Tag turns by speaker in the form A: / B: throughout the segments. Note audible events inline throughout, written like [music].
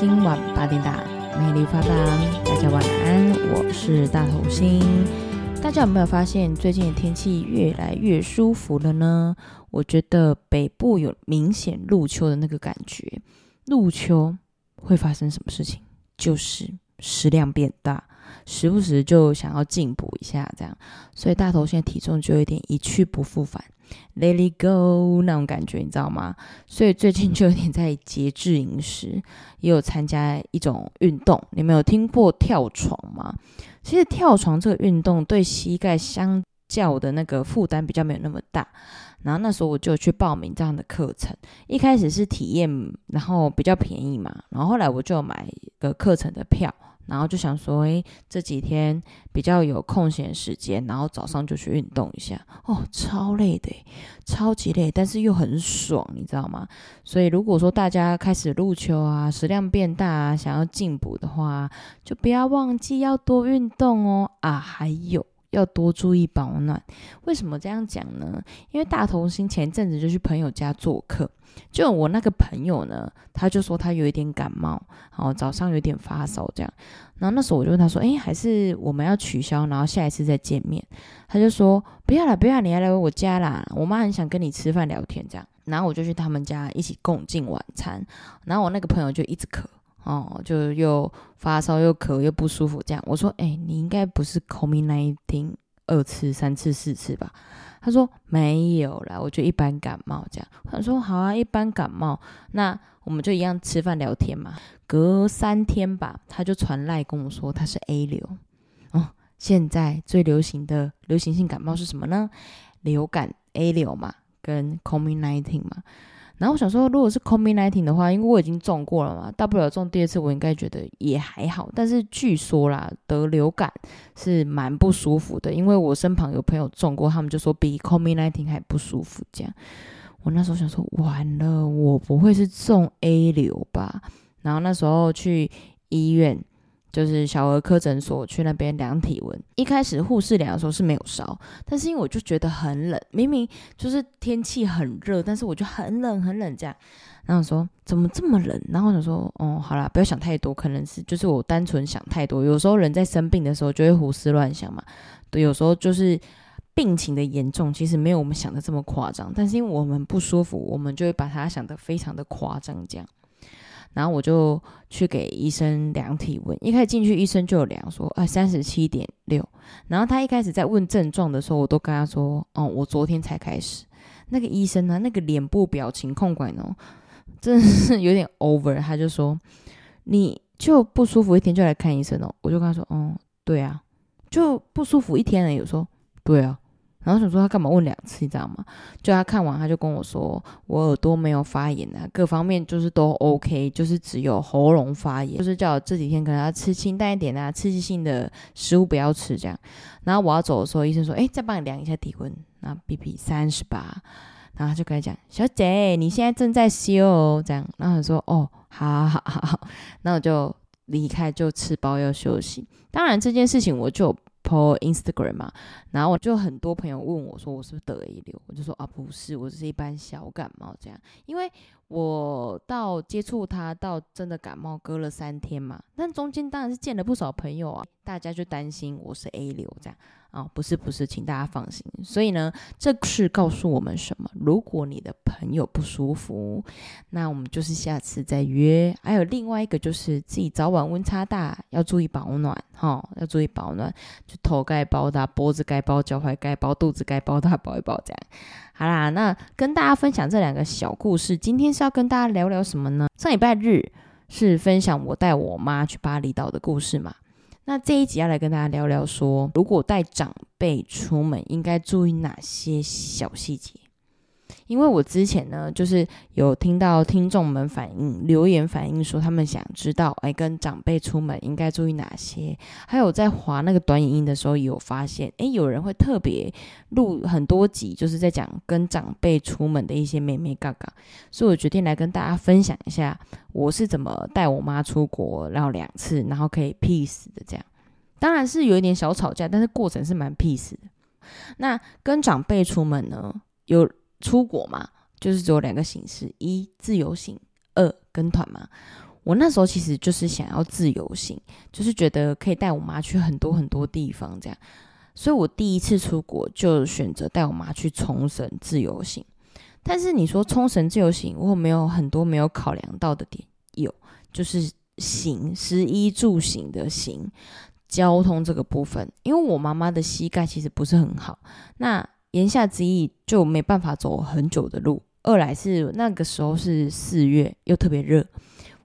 A: 今晚八点档，美丽发档，大家晚安，我是大头星。大家有没有发现最近的天气越来越舒服了呢？我觉得北部有明显入秋的那个感觉。入秋会发生什么事情？就是食量变大。时不时就想要进补一下，这样，所以大头现在体重就有点一去不复返，Let it go 那种感觉，你知道吗？所以最近就有点在节制饮食，也有参加一种运动。你们有听过跳床吗？其实跳床这个运动对膝盖相较的那个负担比较没有那么大。然后那时候我就去报名这样的课程，一开始是体验，然后比较便宜嘛，然后后来我就买一个课程的票。然后就想说，诶，这几天比较有空闲时间，然后早上就去运动一下。哦，超累的，超级累，但是又很爽，你知道吗？所以如果说大家开始入秋啊，食量变大啊，想要进补的话，就不要忘记要多运动哦。啊，还有。要多注意保暖。为什么这样讲呢？因为大头星前阵子就去朋友家做客，就我那个朋友呢，他就说他有一点感冒，然后早上有点发烧这样。然后那时候我就问他说：“诶，还是我们要取消，然后下一次再见面？”他就说：“不要啦，不要，你要来我家啦，我妈很想跟你吃饭聊天这样。”然后我就去他们家一起共进晚餐。然后我那个朋友就一直咳。哦，就又发烧又咳又不舒服，这样我说，哎、你应该不是 COVID-19 二次、三次、四次吧？他说没有啦，我就一般感冒这样。他说好啊，一般感冒，那我们就一样吃饭聊天嘛。隔三天吧，他就传赖跟我说他是 A 流。哦，现在最流行的流行性感冒是什么呢？流感 A 流嘛，跟 COVID-19 嘛。然后我想说，如果是 COVID-19 的话，因为我已经中过了嘛，大不了中第二次，我应该觉得也还好。但是据说啦，得流感是蛮不舒服的，因为我身旁有朋友中过，他们就说比 COVID-19 还不舒服。这样，我那时候想说，完了，我不会是中 A 流吧？然后那时候去医院。就是小儿科诊所去那边量体温，一开始护士量的时候是没有烧，但是因为我就觉得很冷，明明就是天气很热，但是我就很冷很冷这样，然后说怎么这么冷？然后我想说，哦，好啦，不要想太多，可能是就是我单纯想太多。有时候人在生病的时候就会胡思乱想嘛，对，有时候就是病情的严重，其实没有我们想的这么夸张，但是因为我们不舒服，我们就会把它想得非常的夸张这样。然后我就去给医生量体温，一开始进去医生就有量说，啊三十七点六。然后他一开始在问症状的时候，我都跟他说，哦，我昨天才开始。那个医生呢，那个脸部表情控管哦，真的是有点 over。他就说，你就不舒服一天就来看医生哦。我就跟他说，哦，对啊，就不舒服一天了。有说，对啊。然后想说他干嘛问两次，你知道吗？就他看完他就跟我说，我耳朵没有发炎啊，各方面就是都 OK，就是只有喉咙发炎，就是叫我这几天可能要吃清淡一点啊，刺激性的食物不要吃这样。然后我要走的时候，医生说，哎，再帮你量一下体温，那 BP 三十八，然后他就跟他讲，小姐你现在正在休哦，这样。然后他说，哦，好好好好，那我就离开，就吃包药休息。当然这件事情我就。Po Instagram 嘛，然后我就很多朋友问我说，我是不是得 A 流？我就说啊，不是，我只是一般小感冒这样。因为我到接触他到真的感冒隔了三天嘛，但中间当然是见了不少朋友啊，大家就担心我是 A 流这样。啊、哦，不是不是，请大家放心。所以呢，这是告诉我们什么？如果你的朋友不舒服，那我们就是下次再约。还有另外一个就是自己早晚温差大，要注意保暖哈、哦，要注意保暖，就头盖包大，脖子盖包，脚踝盖包，肚子盖包大，包一包这样。好啦，那跟大家分享这两个小故事。今天是要跟大家聊聊什么呢？上礼拜日是分享我带我妈去巴厘岛的故事嘛。那这一集要来跟大家聊聊说，如果带长辈出门，应该注意哪些小细节？因为我之前呢，就是有听到听众们反映留言反映说，他们想知道，哎，跟长辈出门应该注意哪些？还有在划那个短影音的时候，有发现，哎，有人会特别录很多集，就是在讲跟长辈出门的一些眉眉角角。所以我决定来跟大家分享一下，我是怎么带我妈出国，然后两次，然后可以 peace 的这样。当然是有一点小吵架，但是过程是蛮 peace 的。那跟长辈出门呢，有。出国嘛，就是只有两个形式：一自由行，二跟团嘛。我那时候其实就是想要自由行，就是觉得可以带我妈去很多很多地方这样，所以我第一次出国就选择带我妈去冲绳自由行。但是你说冲绳自由行，我没有很多没有考量到的点，有就是行，食衣住行的行，交通这个部分，因为我妈妈的膝盖其实不是很好，那言下之意就没办法走很久的路。二来是那个时候是四月，又特别热。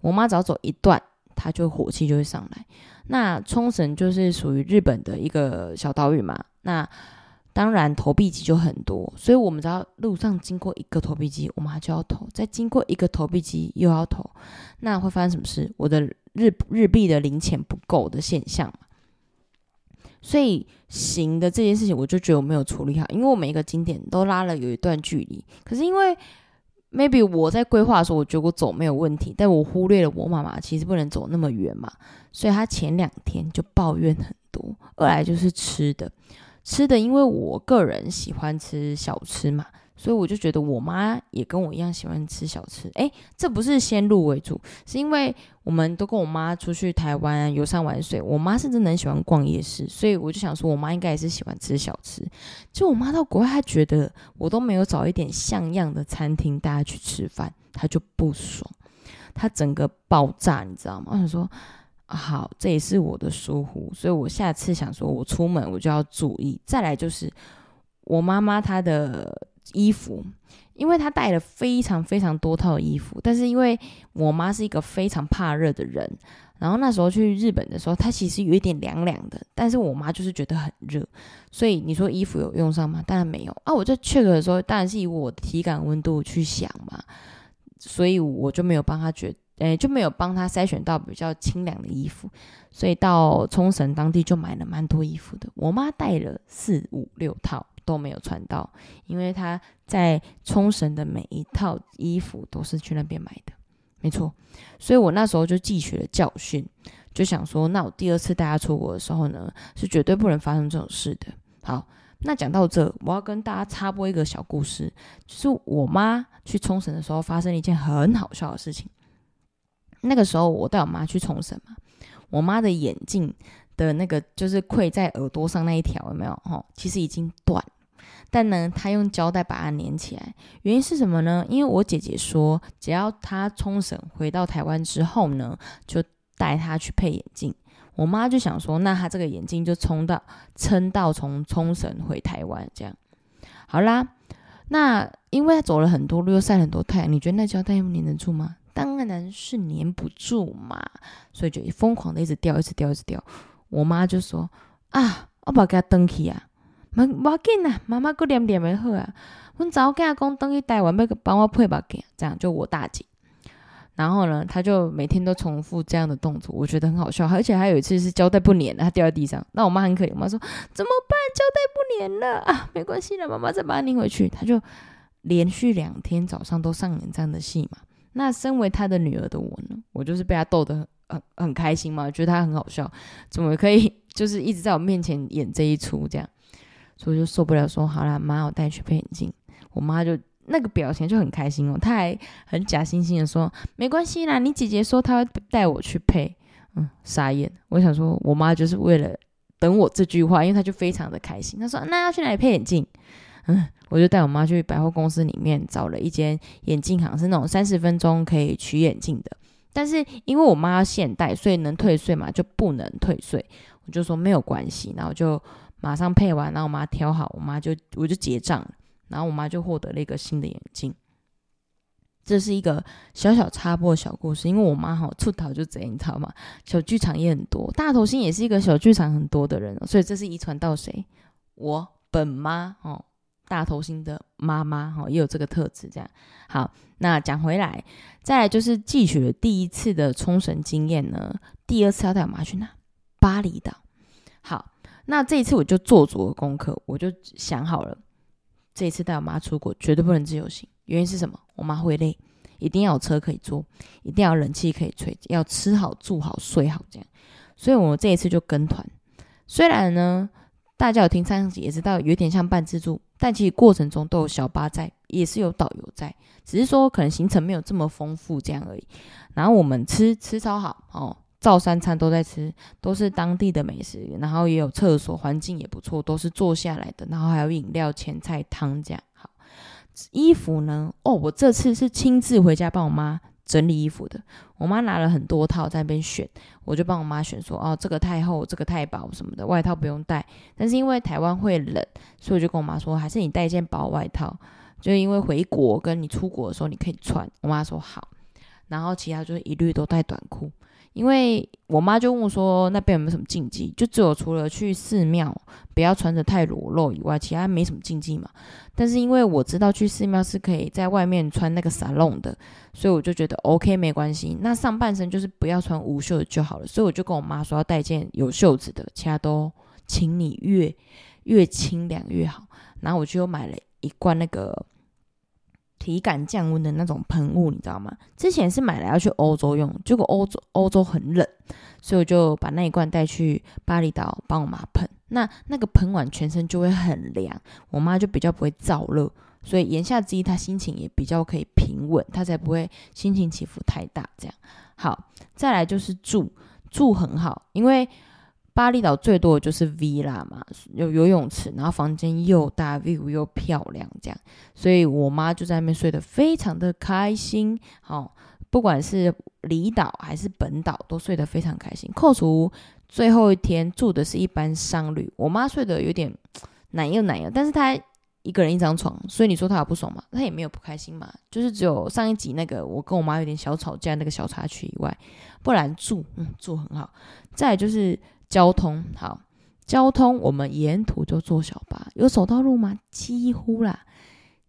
A: 我妈只要走一段，她就火气就会上来。那冲绳就是属于日本的一个小岛屿嘛，那当然投币机就很多，所以我们只要路上经过一个投币机，我妈就要投；再经过一个投币机又要投，那会发生什么事？我的日日币的零钱不够的现象。所以行的这件事情，我就觉得我没有处理好，因为我每一个景点都拉了有一段距离，可是因为。maybe 我在规划的时候，我觉得我走没有问题，但我忽略了我妈妈其实不能走那么远嘛，所以她前两天就抱怨很多。二来就是吃的，吃的，因为我个人喜欢吃小吃嘛。所以我就觉得我妈也跟我一样喜欢吃小吃。诶，这不是先入为主，是因为我们都跟我妈出去台湾游山玩水，我妈是真的很喜欢逛夜市，所以我就想说，我妈应该也是喜欢吃小吃。就我妈到国外，她觉得我都没有找一点像样的餐厅带她去吃饭，她就不爽，她整个爆炸，你知道吗？我想说，好，这也是我的疏忽，所以我下次想说，我出门我就要注意。再来就是我妈妈她的。衣服，因为她带了非常非常多套衣服，但是因为我妈是一个非常怕热的人，然后那时候去日本的时候，她其实有一点凉凉的，但是我妈就是觉得很热，所以你说衣服有用上吗？当然没有啊！我在 check 的时候，当然是以我的体感温度去想嘛，所以我就没有帮她觉，诶，就没有帮她筛选到比较清凉的衣服，所以到冲绳当地就买了蛮多衣服的。我妈带了四五六套。都没有穿到，因为他在冲绳的每一套衣服都是去那边买的，没错。所以我那时候就汲取了教训，就想说，那我第二次带他出国的时候呢，是绝对不能发生这种事的。好，那讲到这，我要跟大家插播一个小故事，就是我妈去冲绳的时候发生了一件很好笑的事情。那个时候我带我妈去冲绳嘛，我妈的眼镜的那个就是溃在耳朵上那一条有没有？哦，其实已经断。但呢，他用胶带把它粘起来，原因是什么呢？因为我姐姐说，只要他冲绳回到台湾之后呢，就带他去配眼镜。我妈就想说，那他这个眼镜就冲到撑到从冲绳回台湾这样。好啦，那因为他走了很多路，又晒很多太阳，你觉得那胶带粘得住吗？当然是粘不住嘛，所以就疯狂的一直掉，一直掉，一直掉。我妈就说啊，我把它给他登起啊。没没要紧啊，妈妈搁念念的好啊。阮早跟他讲，等去台湾要帮我配目镜，这样就我大姐。然后呢，他就每天都重复这样的动作，我觉得很好笑。而且还有一次是胶带不粘了，他掉在地上。那我妈很可怜，我妈说怎么办？胶带不粘了啊，没关系的，妈妈再把它粘回去。他就连续两天早上都上演这样的戏嘛。那身为他的女儿的我呢，我就是被他逗得很很很开心嘛，觉得他很好笑，怎么可以 [laughs] 就是一直在我面前演这一出这样。所以就受不了，说好啦，妈，我带你去配眼镜。我妈就那个表情就很开心哦，她还很假惺惺的说没关系啦，你姐姐说她会带我去配。嗯，傻眼。我想说，我妈就是为了等我这句话，因为她就非常的开心。她说那要去哪里配眼镜？嗯，我就带我妈去百货公司里面找了一间眼镜行，是那种三十分钟可以取眼镜的。但是因为我妈要现代，所以能退税嘛，就不能退税。我就说没有关系，然后就。马上配完，然后我妈挑好，我妈就我就结账，然后我妈就获得了一个新的眼镜。这是一个小小插播小故事，因为我妈好出逃就贼，你知道吗？小剧场也很多，大头星也是一个小剧场很多的人，所以这是遗传到谁？我本妈哦，大头星的妈妈哈也有这个特质。这样好，那讲回来，再来就是汲取了第一次的冲绳经验呢，第二次要带我妈去哪？巴厘岛。好。那这一次我就做足了功课，我就想好了，这一次带我妈出国绝对不能自由行。原因是什么？我妈会累，一定要有车可以坐，一定要冷气可以吹，要吃好、住好、睡好这样。所以我这一次就跟团。虽然呢，大家有听上集也知道有点像半自助，但其实过程中都有小巴在也是有导游在，只是说可能行程没有这么丰富这样而已。然后我们吃吃超好哦，照三餐都在吃，都是当地的美食，然后也有厕所，环境也不错，都是坐下来的，然后还有饮料、前菜、汤这样。好，衣服呢？哦，我这次是亲自回家帮我妈整理衣服的。我妈拿了很多套在那边选，我就帮我妈选说，哦，这个太厚，这个太薄什么的，外套不用带。但是因为台湾会冷，所以我就跟我妈说，还是你带一件薄外套，就因为回国跟你出国的时候你可以穿。我妈说好。然后其他就是一律都带短裤，因为我妈就问我说那边有没有什么禁忌，就只有除了去寺庙不要穿着太裸露以外，其他没什么禁忌嘛。但是因为我知道去寺庙是可以在外面穿那个撒弄的，所以我就觉得 OK 没关系。那上半身就是不要穿无袖的就好了，所以我就跟我妈说要带件有袖子的，其他都请你越越清凉越好。然后我就又买了一罐那个。体感降温的那种喷雾，你知道吗？之前是买来要去欧洲用，结果欧洲欧洲很冷，所以我就把那一罐带去巴厘岛帮我妈喷。那那个喷完全身就会很凉，我妈就比较不会燥热，所以言下之意，她心情也比较可以平稳，她才不会心情起伏太大。这样好，再来就是住住很好，因为。巴厘岛最多的就是 villa 嘛，有游泳池，然后房间又大，view 又漂亮，这样，所以我妈就在那边睡得非常的开心。好、哦，不管是离岛还是本岛，都睡得非常开心。扣除最后一天住的是一般商旅，我妈睡得有点难又难又，但是她一个人一张床，所以你说她有不爽吗？她也没有不开心嘛，就是只有上一集那个我跟我妈有点小吵架那个小插曲以外，不然住嗯住很好。再就是。交通好，交通我们沿途就坐小巴，有走到路吗？几乎啦，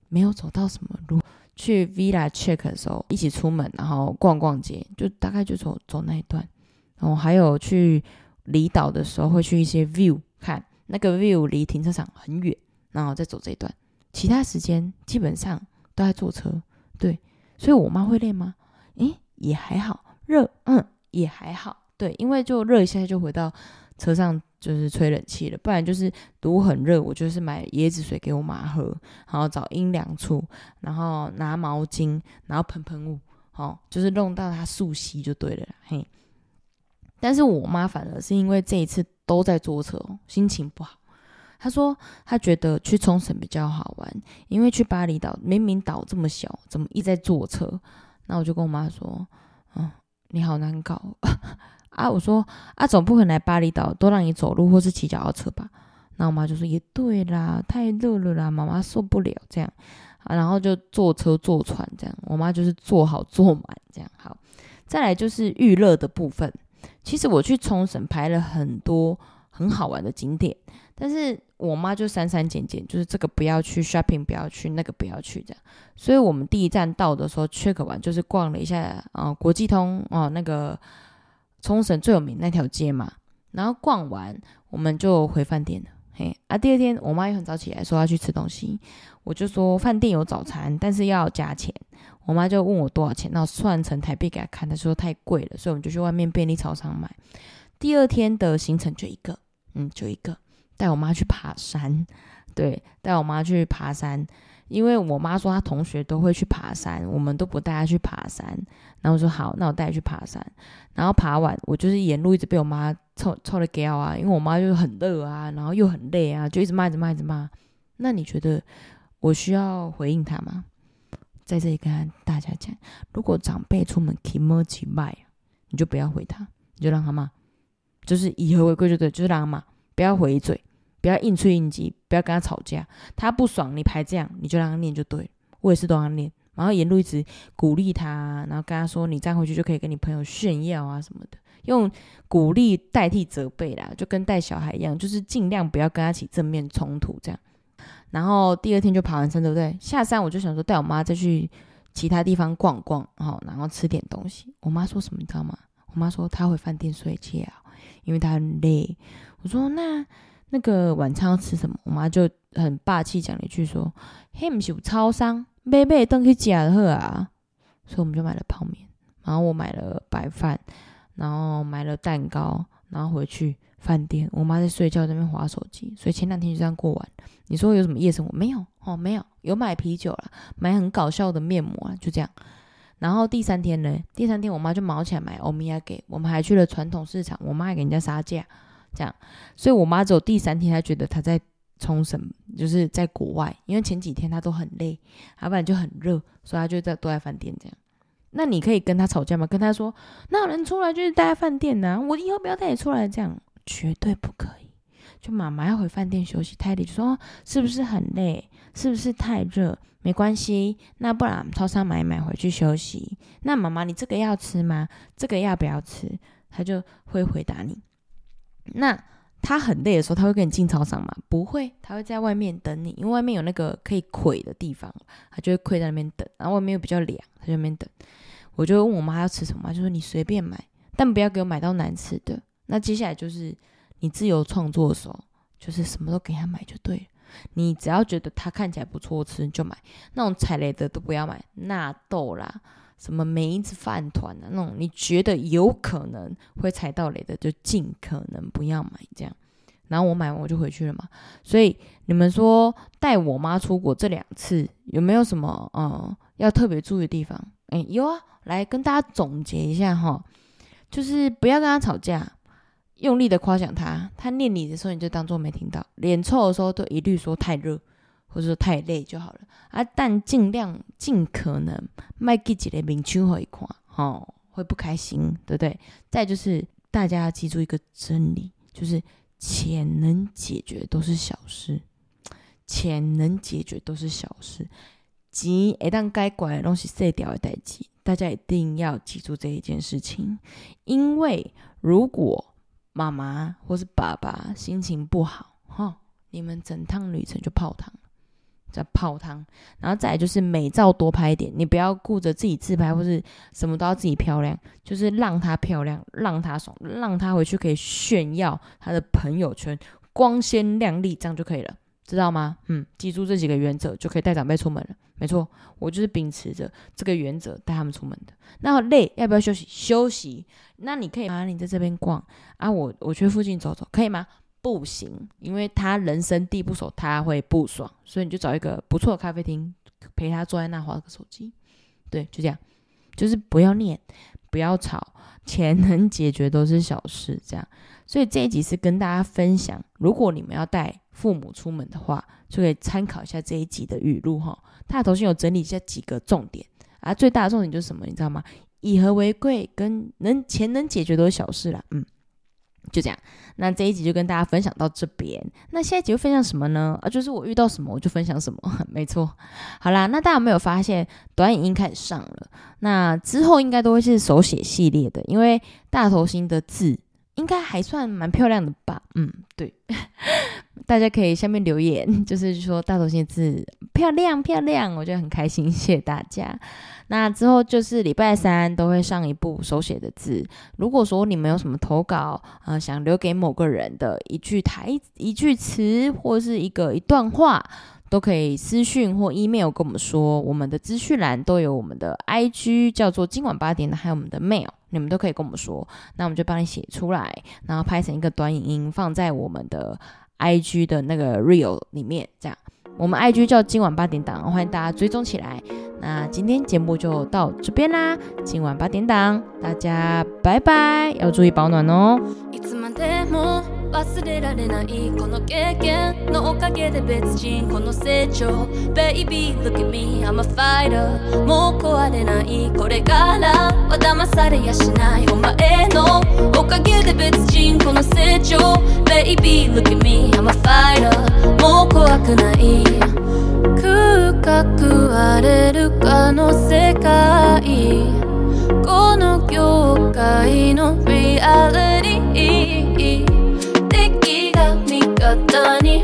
A: 没有走到什么路。去 Villa Check 的时候，一起出门，然后逛逛街，就大概就走走那一段。然后还有去离岛的时候，会去一些 view 看，那个 view 离停车场很远，然后再走这一段。其他时间基本上都在坐车，对。所以我妈会累吗？诶，也还好，热，嗯，也还好。对，因为就热一下就回到车上，就是吹冷气了。不然就是如果很热，我就是买椰子水给我妈喝，然后找阴凉处，然后拿毛巾，然后喷喷雾，哦，就是弄到她速吸就对了。嘿，但是我妈反而是因为这一次都在坐车，心情不好。她说她觉得去冲绳比较好玩，因为去巴厘岛明明岛这么小，怎么一直在坐车？那我就跟我妈说，嗯，你好难搞。啊，我说啊，总不可能来巴厘岛都让你走路或是骑脚踏车吧？那我妈就说也对啦，太热了啦，妈妈受不了这样。啊，然后就坐车坐船这样，我妈就是坐好坐满这样。好，再来就是娱乐的部分。其实我去冲绳拍了很多很好玩的景点，但是我妈就删删减减，就是这个不要去 shopping，不要去那个不要去这样。所以我们第一站到的时候 check 完，就是逛了一下啊、呃，国际通哦、呃、那个。冲绳最有名那条街嘛，然后逛完我们就回饭店了。嘿啊，第二天我妈也很早起来说要去吃东西，我就说饭店有早餐，但是要加钱。我妈就问我多少钱，然后算成台币给她看，她说太贵了，所以我们就去外面便利超商买。第二天的行程就一个，嗯，就一个，带我妈去爬山，对，带我妈去爬山。因为我妈说她同学都会去爬山，我们都不带她去爬山。然后我说好，那我带你去爬山。然后爬完，我就是沿路一直被我妈臭臭的叫啊，因为我妈就是很热啊，然后又很累啊，就一直骂，一直骂，一直骂。那你觉得我需要回应她吗？在这里跟大家讲，如果长辈出门骑摩骑麦，你就不要回他，你就让他骂，就是以和为贵就对，就是让他骂，不要回嘴。不要硬吹硬挤，不要跟他吵架。他不爽，你排这样，你就让他念就对。我也是都让他念，然后沿路一直鼓励他，然后跟他说：“你再回去就可以跟你朋友炫耀啊什么的。”用鼓励代替责备啦，就跟带小孩一样，就是尽量不要跟他起正面冲突这样。然后第二天就爬完山，对不对？下山我就想说带我妈再去其他地方逛逛，好，然后吃点东西。我妈说什么你知道吗？我妈说她回饭店睡觉，因为她很累。我说那。那个晚餐要吃什么？我妈就很霸气讲了一句说：“嘿，不是有超商，买买东西吃好啊。”所以我们就买了泡面，然后我买了白饭，然后买了蛋糕，然后回去饭店。我妈在睡觉，在那边滑手机。所以前两天就这样过完。你说有什么夜生活没有？哦，没有，有买啤酒了，买很搞笑的面膜啊，就这样。然后第三天呢，第三天我妈就毛起来买欧米亚给我们，还去了传统市场，我妈还给人家杀价，这样。所以我妈只有第三天，她觉得她在冲绳，就是在国外，因为前几天她都很累，要不然就很热，所以她就在都在饭店这样。那你可以跟她吵架吗？跟她说，那有人出来就是待在饭店呐、我以后不要带你出来，这样绝对不可以。就妈妈要回饭店休息，泰迪就说是不是很累？是不是太热？没关系，那不然超商买买回去休息。那妈妈，你这个要吃吗？这个要不要吃？他就会回答你。那他很累的时候，他会跟你进操场吗？不会，他会在外面等你，因为外面有那个可以跪的地方，他就会跪在那边等。然后外面又比较凉，他就在那边等。我就问我妈要吃什么，就说你随便买，但不要给我买到难吃的。那接下来就是你自由创作的时候，就是什么都给他买就对了。你只要觉得它看起来不错吃，你就买。那种踩雷的都不要买，纳豆啦，什么梅子饭团啊，那种你觉得有可能会踩到雷的，就尽可能不要买这样。然后我买完我就回去了嘛。所以你们说带我妈出国这两次有没有什么呃要特别注意的地方？哎，有啊，来跟大家总结一下哈，就是不要跟她吵架。用力的夸奖他，他念你的时候你就当做没听到，脸臭的时候都一律说太热或者说太累就好了啊。但尽量尽可能卖给几个明星会看，哦，会不开心，对不对？再就是大家要记住一个真理，就是钱能解决都是小事，钱能解决都是小事，钱一旦该管的东西碎掉的代志，大家一定要记住这一件事情，因为如果妈妈或是爸爸心情不好，哈，你们整趟旅程就泡汤，在泡汤，然后再来就是美照多拍一点，你不要顾着自己自拍或是什么都要自己漂亮，就是让她漂亮，让她爽，让她回去可以炫耀她的朋友圈，光鲜亮丽，这样就可以了。知道吗？嗯，记住这几个原则就可以带长辈出门了。没错，我就是秉持着这个原则带他们出门的。那累要不要休息？休息。那你可以啊，你在这边逛啊，我我去附近走走，可以吗？不行，因为他人生地不熟，他会不爽，所以你就找一个不错的咖啡厅陪他坐在那划个手机。对，就这样，就是不要念，不要吵，钱能解决都是小事。这样，所以这一集是跟大家分享，如果你们要带。父母出门的话，就可以参考一下这一集的语录哈。他的头先有整理一下几个重点啊，最大的重点就是什么，你知道吗？以和为贵，跟能钱能解决都是小事啦。嗯，就这样。那这一集就跟大家分享到这边。那下一集会分享什么呢？啊，就是我遇到什么我就分享什么。[laughs] 没错。好啦，那大家有没有发现短影音开始上了？那之后应该都会是手写系列的，因为大头星的字应该还算蛮漂亮的吧？嗯，对。大家可以下面留言，[laughs] 就是说大头星字漂亮漂亮，我觉得很开心，谢谢大家。那之后就是礼拜三都会上一部手写的字。如果说你们有什么投稿，呃，想留给某个人的一句台一句词或是一个一段话，都可以私讯或 email 跟我们说。我们的资讯栏都有我们的 IG，叫做今晚八点的，还有我们的 mail，你们都可以跟我们说，那我们就帮你写出来，然后拍成一个短影音放在我们的。ig 的那个 real 里面这样。我们 ig 叫今晚八点档欢迎大家追踪起来。那今天节目就到这边啦今晚八点档大家拜拜要注意保暖哦。
B: baby look at me i'm a fighter は騙されやしないお前のおかげで別人この成長。Baby look at me I'm a fighter. もう怖くない。空格荒れるかの世界この業界のリアリティ敵が味方に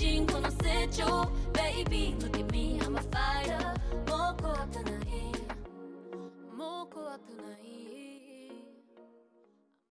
B: 人この成長 Baby look at me I'm a fighter もう怖くないもう怖くない